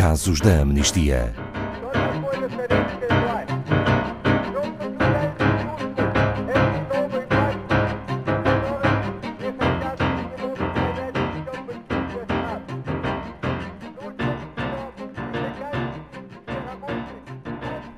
Casos da Amnistia.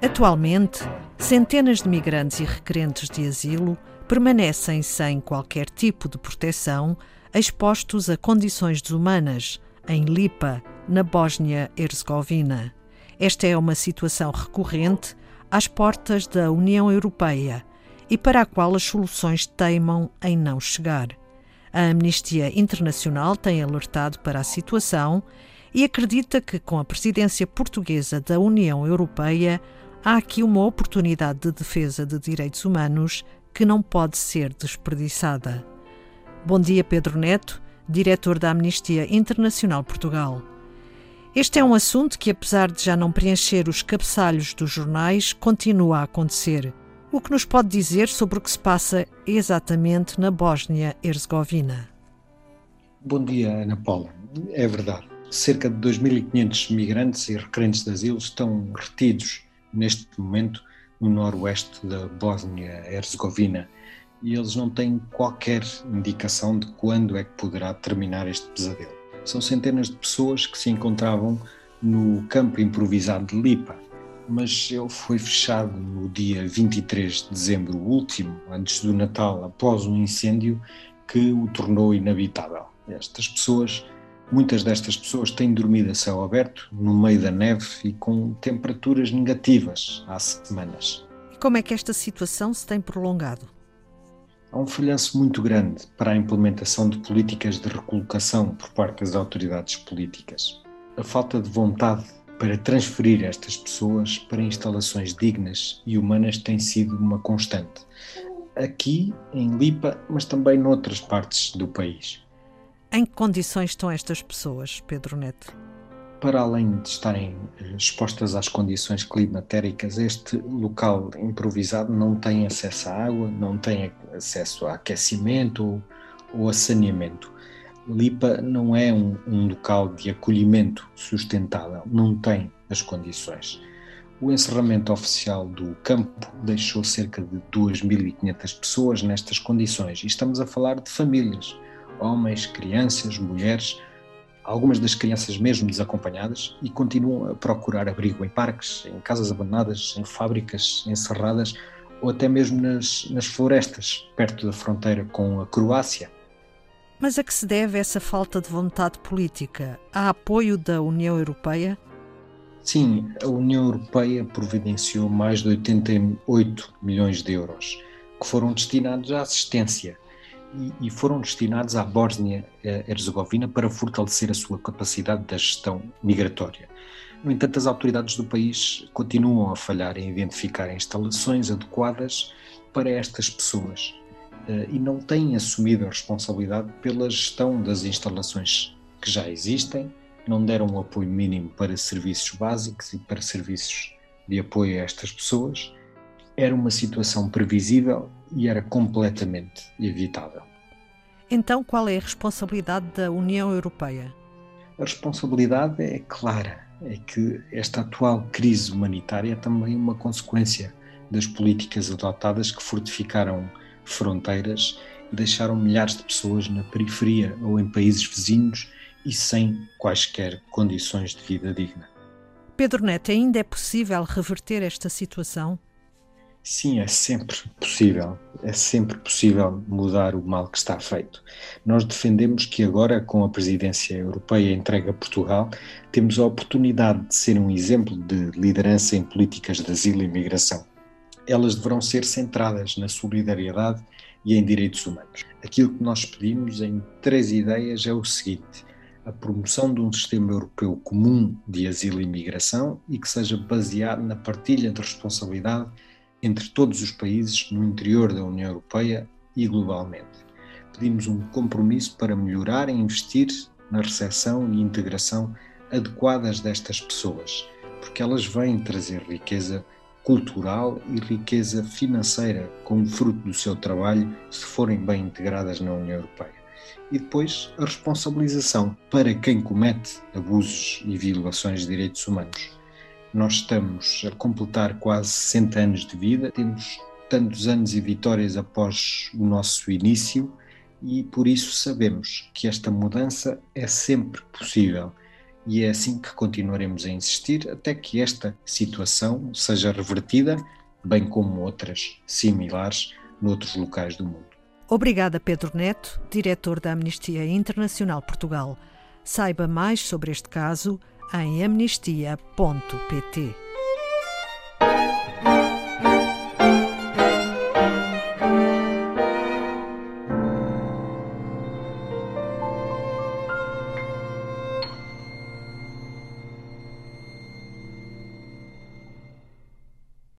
Atualmente, centenas de migrantes e requerentes de asilo permanecem sem qualquer tipo de proteção, expostos a condições desumanas em Lipa, na Bósnia-Herzegovina. Esta é uma situação recorrente às portas da União Europeia e para a qual as soluções teimam em não chegar. A Amnistia Internacional tem alertado para a situação e acredita que, com a presidência portuguesa da União Europeia, há aqui uma oportunidade de defesa de direitos humanos que não pode ser desperdiçada. Bom dia, Pedro Neto, diretor da Amnistia Internacional Portugal. Este é um assunto que, apesar de já não preencher os cabeçalhos dos jornais, continua a acontecer. O que nos pode dizer sobre o que se passa exatamente na Bósnia-Herzegovina? Bom dia, Ana Paula. É verdade. Cerca de 2.500 migrantes e requerentes de asilo estão retidos neste momento no noroeste da Bósnia-Herzegovina e eles não têm qualquer indicação de quando é que poderá terminar este pesadelo. São centenas de pessoas que se encontravam no campo improvisado de Lipa, mas ele foi fechado no dia 23 de dezembro último, antes do Natal, após um incêndio que o tornou inabitável. Estas pessoas Muitas destas pessoas têm dormido a céu aberto, no meio da neve e com temperaturas negativas há semanas. E como é que esta situação se tem prolongado? Há um falhanço muito grande para a implementação de políticas de recolocação por parte das autoridades políticas. A falta de vontade para transferir estas pessoas para instalações dignas e humanas tem sido uma constante. Aqui, em Lipa, mas também noutras partes do país. Em que condições estão estas pessoas, Pedro Neto? Para além de estarem eh, expostas às condições climatéricas, este local improvisado não tem acesso à água, não tem acesso a aquecimento ou a saneamento. Lipa não é um, um local de acolhimento sustentável, não tem as condições. O encerramento oficial do campo deixou cerca de 2.500 pessoas nestas condições e estamos a falar de famílias homens, crianças, mulheres, algumas das crianças mesmo desacompanhadas, e continuam a procurar abrigo em parques, em casas abandonadas, em fábricas encerradas ou até mesmo nas, nas florestas, perto da fronteira com a Croácia. Mas a que se deve essa falta de vontade política? Há apoio da União Europeia? Sim, a União Europeia providenciou mais de 88 milhões de euros, que foram destinados à assistência e, foram destinados à Bósnia-Herzegovina para fortalecer a sua capacidade de gestão migratória. No entanto, as autoridades do país continuam a falhar em identificar instalações adequadas para estas pessoas eh, e não têm assumido a responsabilidade pela gestão das instalações que já existem, não deram um apoio mínimo para serviços básicos e para serviços de apoio a estas pessoas. Era uma situação previsível e era completamente evitável. Então, qual é a responsabilidade da União Europeia? A responsabilidade é clara, é que esta atual crise humanitária é também uma consequência das políticas adotadas que fortificaram fronteiras e deixaram milhares de pessoas na periferia ou em países vizinhos e sem quaisquer condições de vida digna. Pedro Neto, ainda é possível reverter esta situação? Sim, é sempre possível. É sempre possível mudar o mal que está feito. Nós defendemos que agora, com a presidência europeia entregue a Portugal, temos a oportunidade de ser um exemplo de liderança em políticas de asilo e migração. Elas deverão ser centradas na solidariedade e em direitos humanos. Aquilo que nós pedimos em três ideias é o seguinte: a promoção de um sistema europeu comum de asilo e migração e que seja baseado na partilha de responsabilidade entre todos os países no interior da União Europeia e globalmente. Pedimos um compromisso para melhorar e investir na recepção e integração adequadas destas pessoas, porque elas vêm trazer riqueza cultural e riqueza financeira como fruto do seu trabalho se forem bem integradas na União Europeia. e depois a responsabilização para quem comete abusos e violações de direitos humanos. Nós estamos a completar quase 60 anos de vida, temos tantos anos e vitórias após o nosso início e por isso sabemos que esta mudança é sempre possível e é assim que continuaremos a insistir até que esta situação seja revertida, bem como outras similares noutros locais do mundo. Obrigada, Pedro Neto, diretor da Amnistia Internacional Portugal. Saiba mais sobre este caso em amnistia.pt.